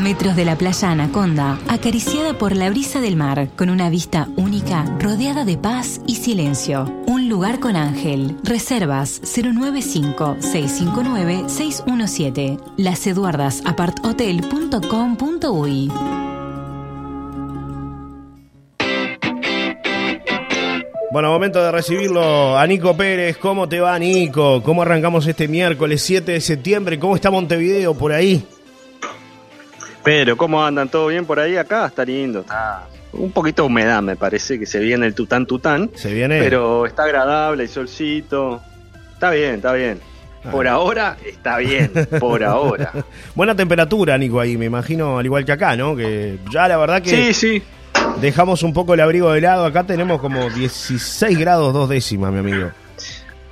Metros de la playa Anaconda, acariciada por la brisa del mar, con una vista única, rodeada de paz y silencio. Un lugar con ángel. Reservas 095-659-617. Laseduardasaparthotel.com.uy Bueno, momento de recibirlo a Nico Pérez. ¿Cómo te va, Nico? ¿Cómo arrancamos este miércoles 7 de septiembre? ¿Cómo está Montevideo por ahí? Pero, ¿cómo andan? ¿Todo bien por ahí? Acá está lindo, está un poquito de humedad, me parece que se viene el tután tután. Se viene. Pero está agradable, el solcito. Está bien, está bien. Por Ah. ahora está bien, por ahora. Buena temperatura, Nico, ahí, me imagino, al igual que acá, ¿no? Que ya la verdad que Sí, sí. dejamos un poco el abrigo de lado. Acá tenemos como 16 grados dos décimas, mi amigo.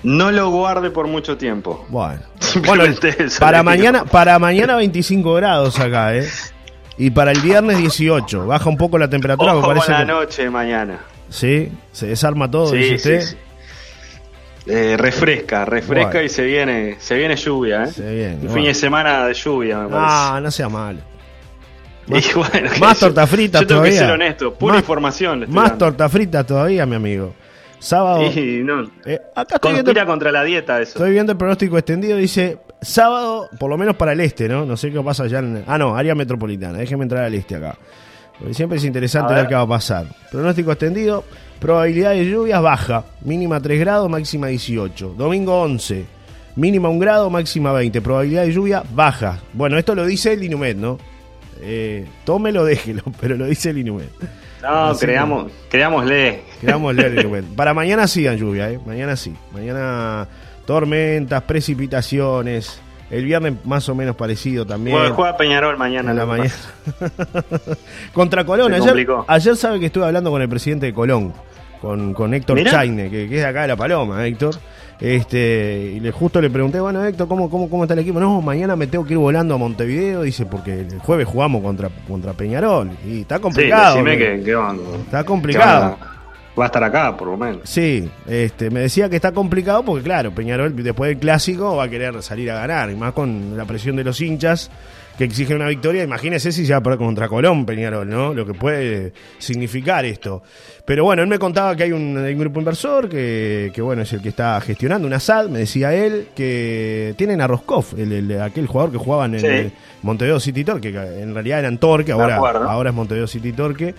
No lo guarde por mucho tiempo. Bueno, bueno eso para digo. mañana, para mañana 25 grados acá, ¿eh? Y para el viernes 18. Baja un poco la temperatura, Ojo me parece. con la que- noche mañana. Sí, se desarma todo, Sí, dice sí, usted. sí. Eh, refresca, refresca y se viene, se viene lluvia, ¿eh? Se viene, Un bueno. fin de semana de lluvia, me parece. Ah, no sea malo. Y bueno, más torta frita Yo tengo todavía. que ser honesto, pura Más- información. Más torta frita todavía, mi amigo. Sábado. Y no, eh, acá estoy viendo, contra la dieta eso. estoy viendo el pronóstico extendido. Dice sábado, por lo menos para el este, ¿no? No sé qué pasa allá en. Ah, no, área metropolitana. Déjeme entrar al este acá. Porque siempre es interesante A ver ver. qué va a pasar. Pronóstico extendido. Probabilidad de lluvias baja. Mínima 3 grados, máxima 18. Domingo 11. Mínima 1 grado, máxima 20. Probabilidad de lluvia baja. Bueno, esto lo dice el Inumet, ¿no? Eh, tómelo, déjelo, pero lo dice el Inumet. No, Así creamos, creámosle. Leer el Inumet. Para mañana sí, lluvia, ¿eh? Mañana sí. Mañana tormentas, precipitaciones. El viernes más o menos parecido también. Juega, juega Peñarol mañana. en la que mañana. Contra Colón. Ayer, ayer sabe que estuve hablando con el presidente de Colón, con, con Héctor. Chaine, que, que es de acá de La Paloma, Héctor. Este, y le, justo le pregunté, bueno, Héctor, ¿cómo, cómo, ¿cómo está el equipo? No, mañana me tengo que ir volando a Montevideo, dice, porque el jueves jugamos contra, contra Peñarol. Y está Sí, complicado. decime ¿no? que, que van- Está que complicado. van va a estar acá, por lo menos. Sí, este, me decía que está complicado porque, claro, Peñarol después del clásico va a querer salir a ganar, y más con la presión de los hinchas que exigen una victoria. Imagínese si se va a perder contra Colón, Peñarol, ¿no? Lo que puede significar esto. Pero bueno, él me contaba que hay un, hay un grupo inversor que, que, bueno, es el que está gestionando una SAD, me decía él, que tienen a Roscoff, el, el- aquel jugador que jugaban en Sí. eh, Montevideo City Torque, que en realidad eran Torque, ahora, ahora es Montevideo City Torque.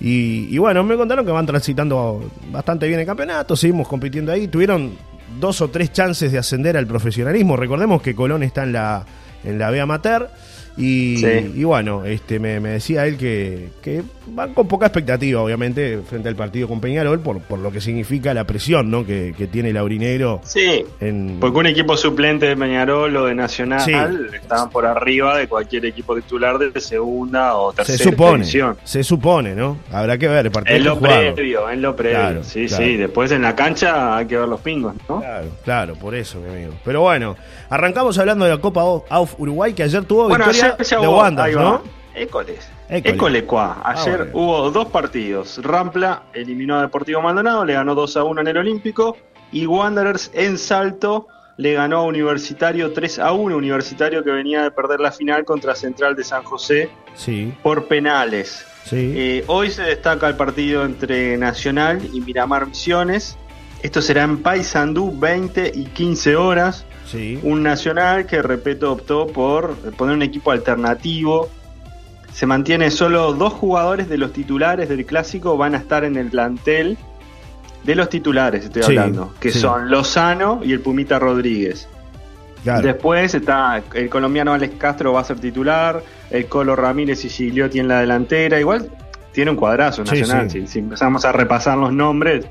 Y, y bueno, me contaron que van transitando bastante bien el campeonato, seguimos compitiendo ahí. Tuvieron dos o tres chances de ascender al profesionalismo. Recordemos que Colón está en la, en la B Amateur. Y, Sí. y bueno, este me, me decía él que, que van con poca expectativa, obviamente, frente al partido con Peñarol, por, por lo que significa la presión ¿no? que, que tiene el aurinegro Sí, en, porque un equipo suplente de Peñarol o de Nacional Sí. estaban por arriba de cualquier equipo titular de segunda o se tercera supone, división. se supone, ¿no? Habrá que ver el partido. En lo que jugarlo. previo, en lo previo. Claro, sí, claro. sí. Después en la cancha hay que ver los pingos, ¿no? Claro, claro, por eso, mi amigo. Pero bueno, arrancamos hablando de la Copa AUF Uruguay, que ayer tuvo Bueno, victoria ayer de va. ¿no? Écoles. École. École cuá. Ayer Ah, bueno. hubo dos partidos. Rampla eliminó a Deportivo Maldonado, le ganó 2 a 1 en el Olímpico. Y Wanderers en Salto le ganó a Universitario 3 a 1. Universitario que venía de perder la final contra Central de San José Sí, por penales. sí. Eh, hoy se destaca el partido entre Nacional y Miramar Misiones. Esto será en Paysandú 20 y 15 horas. sí. Un Nacional que, repito, optó por poner un equipo alternativo. Se mantiene solo dos jugadores de los titulares del clásico van a estar en el plantel de los titulares, estoy Sí, hablando, que sí. son Lozano y el Pumita Rodríguez. Claro. Después está el colombiano Alex Castro va a ser titular, el Colo Ramírez y Gigliotti en la delantera. Igual tiene un cuadrazo Sí, nacional. si empezamos a repasar los nombres,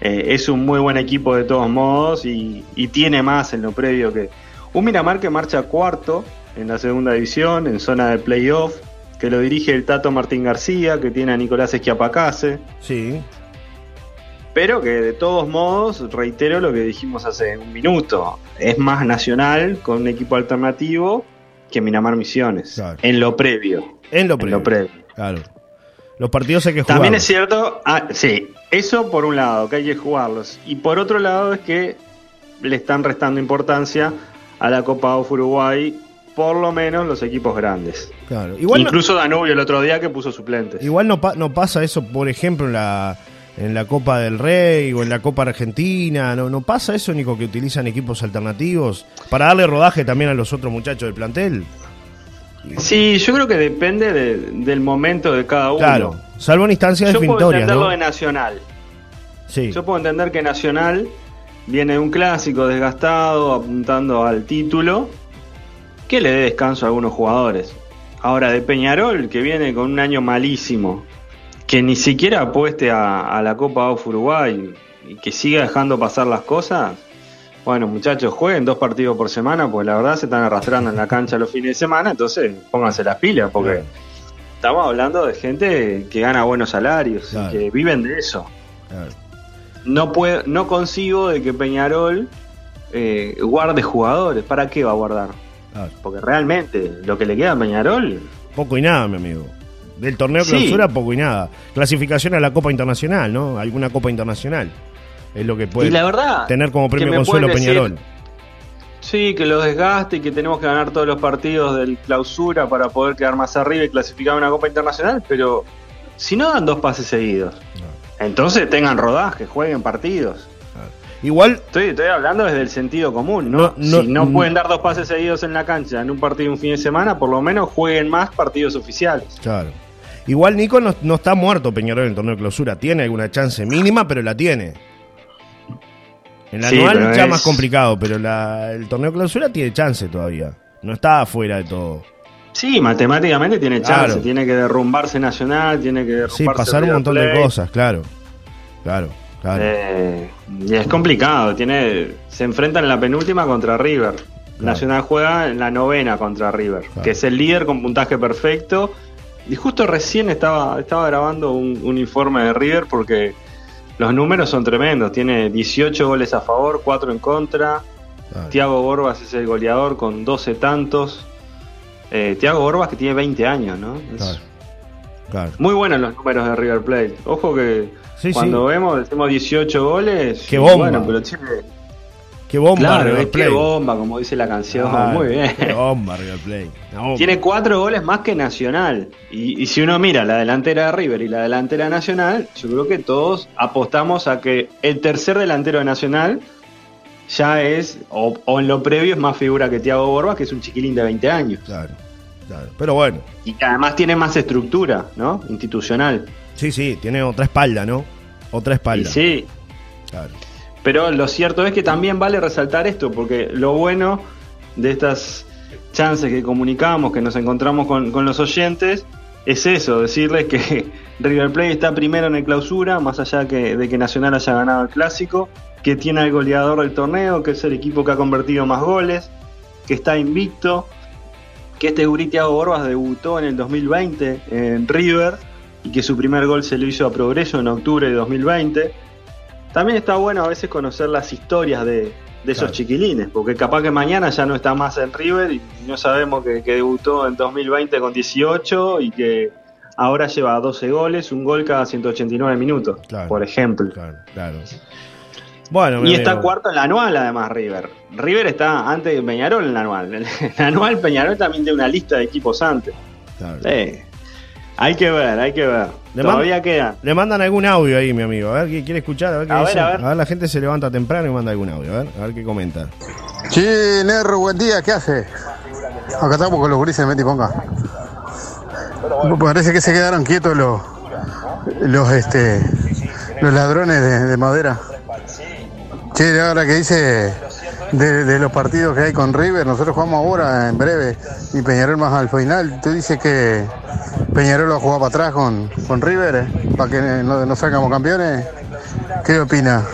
eh, es un muy buen equipo de todos modos y, y tiene más en lo previo que un Miramar que marcha cuarto en la segunda división, en zona de playoff, que lo dirige el Tato Martín García, que tiene a Nicolás Esquiapacase. Sí, Pero que de todos modos, reitero lo que dijimos hace un minuto, es más nacional con un equipo alternativo que Miramar Misiones, Claro. en lo previo. en lo En previo. lo previo. Claro. Los partidos hay que jugar. También es cierto, ah, sí, eso por un lado, que hay que jugarlos. Y por otro lado es que le están restando importancia a la Copa of Uruguay por lo menos los equipos grandes. Claro. Igual no- Incluso Danubio el otro día que puso suplentes. Igual no, pa- no pasa eso, por ejemplo, en la, en la Copa del Rey o en la Copa Argentina. No, no pasa eso, Nico, que utilizan equipos alternativos para darle rodaje también a los otros muchachos del plantel. Sí, yo creo que depende de- del momento de cada uno. Claro, salvo en instancias Yo puedo definitorias, entenderlo ¿no? de Nacional. Sí, Yo puedo entender que Nacional viene de un clásico desgastado, apuntando al título, que le dé descanso a algunos jugadores. Ahora, de Peñarol, que viene con un año malísimo, que ni siquiera apueste a, a la Copa of Uruguay y que siga dejando pasar las cosas. Bueno, muchachos, jueguen dos partidos por semana, pues la verdad se están arrastrando en la cancha los fines de semana, entonces pónganse las pilas, porque estamos hablando de gente que gana buenos salarios Claro. que viven de eso claro. no puedo, no consigo de que Peñarol eh, guarde jugadores. ¿Para qué va a guardar? claro. Porque realmente lo que le queda a Peñarol, Poco y nada, mi amigo. Del torneo Sí. clausura, poco y nada. Clasificación a la Copa Internacional, ¿no? Alguna Copa Internacional. Es lo que puede y la verdad, tener como premio consuelo decir, Peñarol. sí, que los desgaste y que tenemos que ganar todos los partidos del clausura para poder quedar más arriba y clasificar a una Copa Internacional, pero si no dan dos pases seguidos, entonces tengan rodaje, jueguen partidos. Igual, Estoy, estoy hablando desde el sentido común, ¿no? No, no, si no no. pueden dar dos pases seguidos en la cancha en un partido un fin de semana, por lo menos jueguen más partidos oficiales. claro. Igual Nico no, no está muerto Peñarol en el torneo de clausura. Tiene alguna chance mínima, pero la tiene. Sí, anual ya es- más complicado, pero la- el torneo clausura tiene chance todavía. No está afuera de todo. Sí, matemáticamente tiene chance, Claro. tiene que derrumbarse Nacional, tiene que derrumbarse Sí, pasar un montón de cosas, claro. Claro, claro. Eh, y es complicado, tiene se enfrentan en la penúltima contra River. Nacional juega en la novena contra River, Claro. que es el líder con puntaje perfecto. Y justo recién estaba, estaba grabando un, un informe de River porque los números son tremendos. Tiene 18 goles a favor, 4 en contra. claro. Tiago Borbas es el goleador con 12 tantos. Eh, Tiago Borbas que tiene 20 años, ¿no? Es Claro, claro. Muy buenos los números de River Plate. Ojo que Sí, cuando sí. vemos, decimos 18 goles. Qué bomba. Bueno, pero tiene- Qué bomba claro, River Plate. bomba, como dice la canción. Claro, Muy bien. Qué bomba River Plate. Bomba. Tiene cuatro goles más que Nacional. Y, y si uno mira la delantera de River y la delantera de Nacional, yo creo que todos apostamos a que el tercer delantero de Nacional ya es, o, o en lo previo es más figura que Tiago Borbas, que es un chiquilín de 20 años. Claro, claro. Pero bueno, Y que además tiene más estructura, ¿no? Institucional. sí, sí, tiene otra espalda, ¿no? Otra Y espalda. sí, Claro. Pero lo cierto es que también vale resaltar esto, porque lo bueno de estas chances que comunicamos, que nos encontramos con, los oyentes, es eso, decirles que River Plate está primero en el clausura, más allá que, de que Nacional haya ganado el clásico, que tiene al goleador del torneo, que es el equipo que ha convertido más goles, que está invicto, que este gurí Thiago Borbas debutó en el 2020 en River y que su primer gol se lo hizo a Progreso en octubre de 2020. También está bueno a veces conocer las historias de, de esos Claro. chiquilines, porque capaz que mañana ya no está más en River y no sabemos que, que debutó en 2020 con 18 y que ahora lleva 12 goles, un gol cada 189 minutos, Claro. por ejemplo. Claro, claro. Bueno, Y está amigo. cuarto en la anual además River. River está antes de Peñarol en la anual. En la anual Peñarol también tiene una lista de equipos antes. Claro. Eh, hay que ver, hay que ver. Le Todavía queda. Le mandan algún audio ahí, mi amigo. A ver qué quiere escuchar. A ver, qué A ver, dice. a ver. la gente se levanta temprano y manda algún audio. A ver, a ver qué comenta. Sí, Nerro, buen día, ¿qué hace? Acá estamos con los gurises de Meti Ponga. Parece que se quedaron quietos los los este los ladrones de, de madera. Che, ahora que dice de, de los partidos que hay con River, nosotros jugamos ahora en breve y Peñarol más al final. ¿Tú dices que Peñarol va a jugar para atrás con, con River eh, para que no, no salgamos campeones? ¿Qué opina?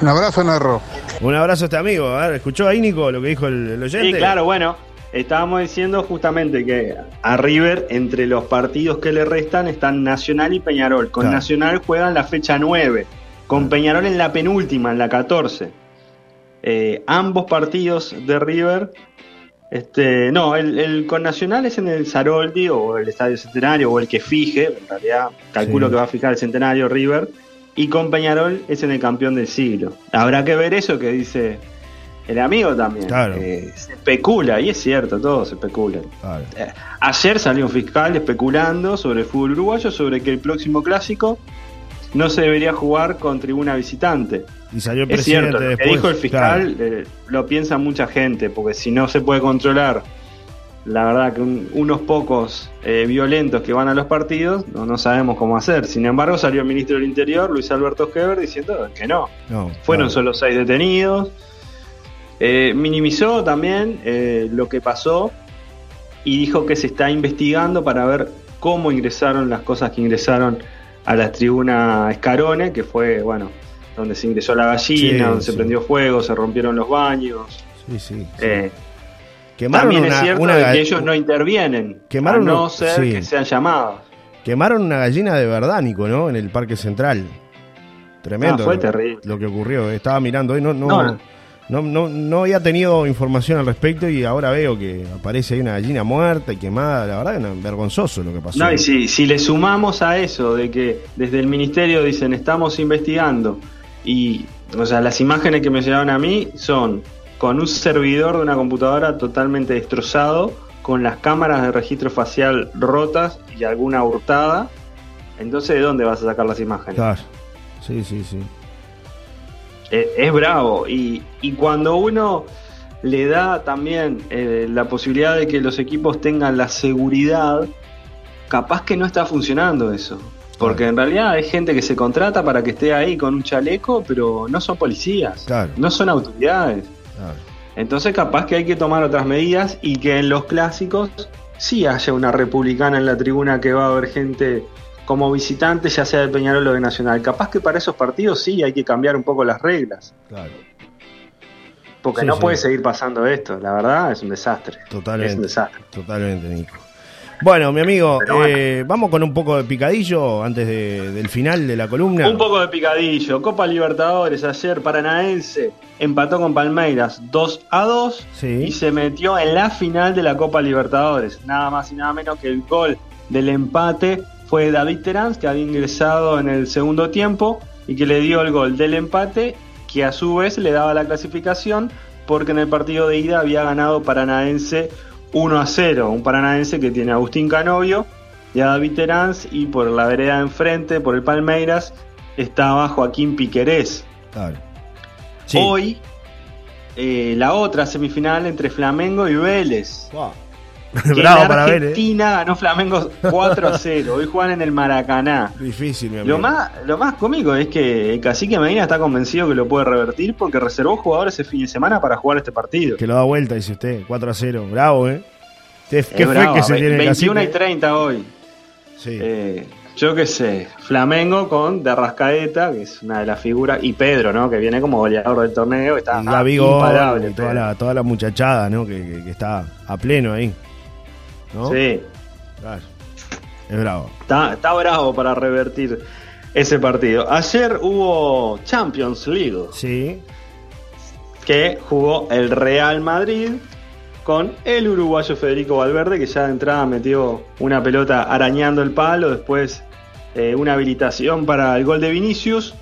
Un abrazo, Nerro. Un abrazo a este amigo. A ver, ¿escuchó ahí, Nico, lo que dijo el, el oyente? Sí, claro, bueno, estábamos diciendo justamente que a River, entre los partidos que le restan, están Nacional y Peñarol. Con Claro. Nacional juegan la fecha 9, con Peñarol en la penúltima, en la 14. Eh, ambos partidos de River. Este, no, el, el con Nacional es en el Saroldi o el Estadio Centenario o el que fije, en realidad calculo Sí. que va a fijar el Centenario River, y con Peñarol es en el campeón del siglo. Habrá que ver eso que dice el amigo también. Claro. Eh, se especula, y es cierto, todo se especula. Claro. Eh, ayer salió un fiscal especulando sobre el fútbol uruguayo, sobre que el próximo clásico no se debería jugar con tribuna visitante. Y salió Es cierto, lo que después. dijo el fiscal claro. eh, lo piensa mucha gente, porque si no se puede controlar, la verdad que un- unos pocos eh, violentos que van a los partidos, no, no sabemos cómo hacer. Sin embargo, salió el ministro del Interior, Luis Alberto Heber, diciendo que no. No, Fueron claro. solo seis detenidos. Eh, minimizó también lo que pasó y dijo que se está investigando para ver cómo ingresaron las cosas que ingresaron a la tribuna Escarone, que fue, bueno, donde se ingresó la gallina, Sí, donde se prendió fuego, se rompieron los baños. Sí, sí. Eh, Quemaron también una, es cierto una de que ellos no intervienen, Quemaron a no ser que sean llamados. Quemaron una gallina de verdad, Nico, ¿no? En el Parque Central. Tremendo. Ah, fue lo- terrible. Lo que ocurrió. Estaba mirando hoy, no, no, No, no, no. no, había tenido información al respecto y ahora veo que aparece ahí una gallina muerta y quemada. La verdad, es vergonzoso lo que pasó. No, y si, si le sumamos a eso de que desde el ministerio dicen estamos investigando y, o sea, las imágenes que me llegaron a mí son con un servidor de una computadora totalmente destrozado, con las cámaras de registro facial rotas y alguna hurtada. Entonces, ¿de dónde vas a sacar las imágenes? Claro. Sí, sí, sí. Eh, es bravo. Y, y cuando uno le da también eh, la posibilidad de que los equipos tengan la seguridad, capaz que no está funcionando eso. Porque en realidad hay gente que se contrata para que esté ahí con un chaleco, pero no son policías, Claro. no son autoridades. Claro. Entonces capaz que hay que tomar otras medidas y que en los clásicos sí haya una republicana en la tribuna que va a haber gente como visitante, ya sea de Peñarol o de Nacional. Capaz que para esos partidos sí hay que cambiar un poco las reglas. Claro. Porque Sí, no sí. puede seguir pasando esto, la verdad es un desastre. Totalmente. Es un desastre. Totalmente, Nico. Bueno, mi amigo, bueno. eh, vamos con un poco de picadillo antes de- del final de la columna. Un poco de picadillo. Copa Libertadores ayer Paranaense empató con Palmeiras 2 a 2 Sí. y se metió en la final de la Copa Libertadores. Nada más y nada menos que el gol del empate fue David Terán, que había ingresado en el segundo tiempo y que le dio el gol del empate, que a su vez le daba la clasificación porque en el partido de ida había ganado Paranaense 1 a 0. Un Paranaense que tiene a Agustín Canovio y a David Terán y por la vereda de enfrente, por el Palmeiras, estaba Joaquín Piquerés. Claro. Sí. Hoy, eh, la otra semifinal entre Flamengo y Vélez. Wow. Que Bravo en para ver, eh. Ganó Flamengo 4 a 0. Hoy juegan en el Maracaná. Difícil, mi amigo. Lo más, lo más cómico es que el Cacique Medina está convencido que lo puede revertir porque reservó jugadores ese fin de semana para jugar este partido. Que lo da vuelta, dice usted. 4 a 0. Bravo, ¿eh? Qué, Es fe bravo, que se tiene 21 y Cacique. 30 hoy. Sí. Eh, yo qué sé, Flamengo con De Arrascaeta, que es una de las figuras, y Pedro, ¿no? Que viene como goleador del torneo, está y Gaby Gol, imparable. y toda la, toda la muchachada, ¿no? Que, que- que está a pleno ahí. ¿No? Sí, Claro. Es bravo. está, está bravo para revertir ese partido. Ayer hubo Champions League, Sí. que jugó el Real Madrid con el uruguayo Federico Valverde, que ya de entrada metió una pelota arañando el palo, después eh, una habilitación para el gol de Vinicius.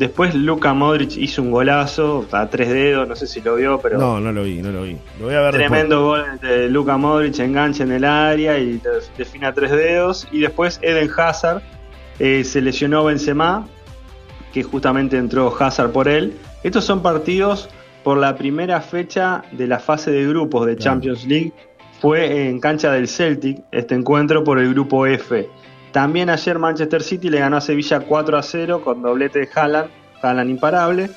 Después Luka Modric hizo un golazo a tres dedos, no sé si lo vio, pero No, no lo vi, no lo vi. Lo voy a ver tremendo gol de Luka Modric, enganche en el área y de- define a tres dedos. Y después Eden Hazard eh, se lesionó Benzema, que justamente entró Hazard por él. Estos son partidos por la primera fecha de la fase de grupos de Claro. Champions League. Fue en cancha del Celtic este encuentro por el grupo F. También ayer Manchester City le ganó a Sevilla 4 a 0 con doblete de Haaland, Haaland imparable.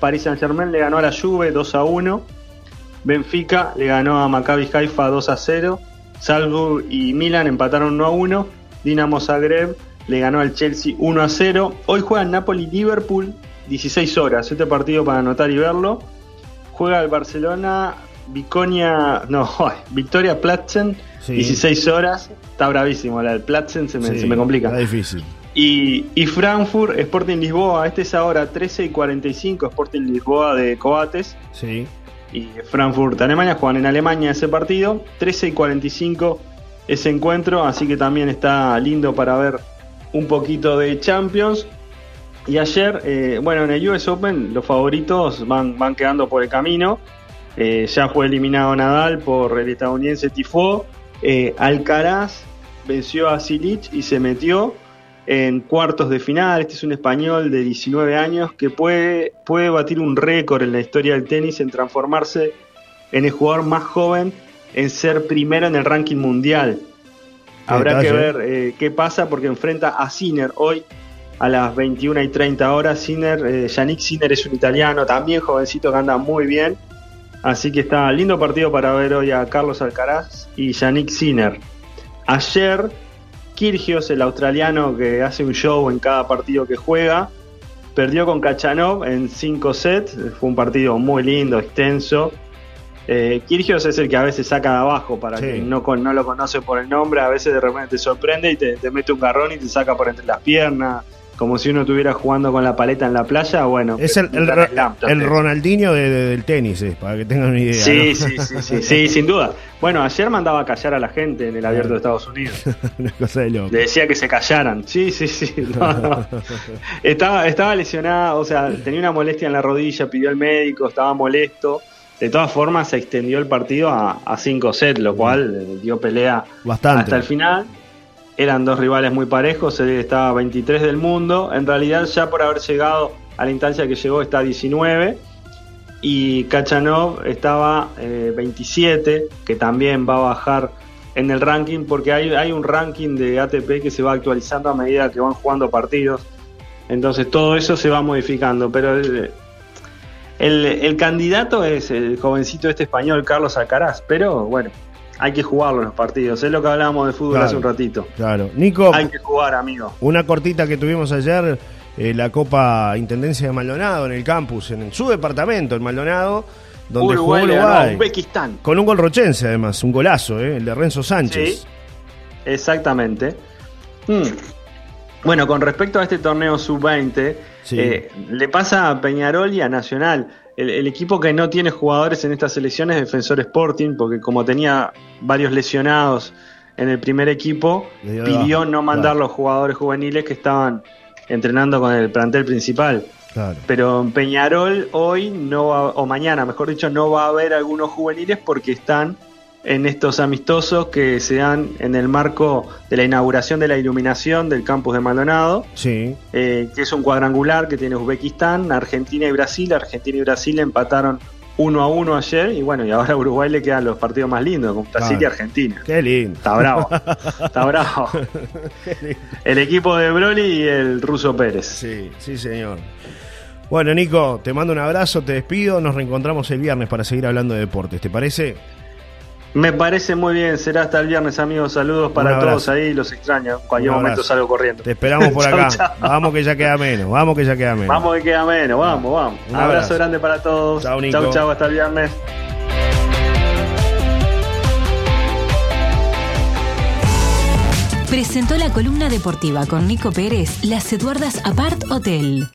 Paris Saint Germain le ganó a la Juve 2 a 1. Benfica le ganó a Maccabi Haifa 2 a 0. Salzburg y Milan empataron 1 a 1. Dinamo Zagreb le ganó al Chelsea 1 a 0. Hoy juegan Napoli-Liverpool 16 horas. Este partido para anotar y verlo. Juega el Barcelona, Viconia, no, Victoria Platzen, Sí. 16 horas. Está bravísimo, la del Platzen se me, Sí, se me complica. Está difícil. Y, y Frankfurt, Sporting Lisboa, este es ahora 13 y 45, Sporting Lisboa de Coates Sí. y Frankfurt, Alemania, juegan en Alemania ese partido, 13 y 45 ese encuentro, así que también está lindo para ver un poquito de Champions. Y ayer, eh, bueno, en el US Open los favoritos van, van quedando por el camino. Eh, ya fue eliminado Nadal por el estadounidense Tifo. Eh, Alcaraz venció a Silic y se metió en cuartos de final. Este es un español de 19 años que puede, puede batir un récord en la historia del tenis en transformarse en el jugador más joven en ser primero en el ranking mundial. Habrá que ver eh, qué pasa porque enfrenta a Sinner hoy a las 21 y 30 horas. Sinner, eh, Yannick Sinner es un italiano también jovencito que anda muy bien. Así que está lindo partido para ver hoy a Carlos Alcaraz y Yannick Sinner. Ayer, Kirgios, el australiano que hace un show en cada partido que juega, perdió con Kachanov en 5 sets. Fue un partido muy lindo, extenso. Eh, Kirgios es el que a veces saca de abajo, para que no, no lo conoce por el nombre, a veces de repente te sorprende y te, te mete un garrón y te saca por entre las piernas como si uno estuviera jugando con la paleta en la playa, bueno. Es el, el, Ronaldinho del tenis, eh, para que tengan una idea. Sí, sí, sí, sí, sin duda. Bueno, ayer mandaba a callar a la gente en el abierto de Estados Unidos. una cosa de loco. Le decía que se callaran. Sí, sí, sí. estaba, estaba lesionado, o sea, tenía una molestia en la rodilla, pidió al médico, estaba molesto. De todas formas, se extendió el partido a 5 sets, lo cual eh, dio pelea Bastante. hasta el final eran dos rivales muy parejos, él estaba 23 del mundo, en realidad ya por haber llegado a la instancia que llegó está 19 y Kachanov estaba 27, eh, que también va a bajar en el ranking porque hay, hay un ranking de ATP que se va actualizando a medida que van jugando partidos, entonces todo eso se va modificando, pero el, el candidato es el jovencito este español Carlos Alcaraz, pero bueno, hay que jugarlo en los partidos. Es lo que hablábamos de fútbol hace un ratito. Claro. Nico. Hay que jugar, amigo. Una cortita que tuvimos ayer, eh, la Copa Intendencia de Maldonado en el campus, en su departamento, en Maldonado, donde jugó Uruguay. Uzbekistán. Con un gol rochense, además, un golazo, eh, el de Renzo Sánchez. Sí, exactamente. Hmm. Bueno, con respecto a este torneo sub-20, eh, le pasa a Peñarol y a Nacional el, equipo que no tiene jugadores en esta selección es Defensor Sporting, porque como tenía varios lesionados en el primer equipo, pidió no mandar los jugadores juveniles que estaban entrenando con el plantel principal. Pero en Peñarol hoy no o mañana, mejor dicho, no va a haber algunos juveniles porque están en estos amistosos que se dan en el marco de la inauguración de la iluminación del campus de Maldonado, sí. Eh, que es un cuadrangular que tiene Uzbekistán, Argentina y Brasil. Argentina y Brasil empataron uno a uno ayer y bueno, y ahora a Uruguay le quedan los partidos más lindos, con Brasil y Argentina. Qué lindo. Está bravo, está bravo. El equipo de Broly y el ruso Pérez. Sí, sí señor. Bueno, Nico, te mando un abrazo, te despido, nos reencontramos el viernes para seguir hablando de deportes, ¿te parece? Me parece muy bien, será hasta el viernes, amigos. Saludos para todos ahí, los extraño. Cualquier momento salgo corriendo. Te esperamos por acá. Vamos que ya queda menos, vamos que ya queda menos. Vamos que queda menos, vamos, vamos. Un, abrazo. grande para todos. Chao, Nico. Chau, chau, hasta el viernes. Presentó la columna deportiva con Nico Pérez, Las Eduardas Apart Hotel.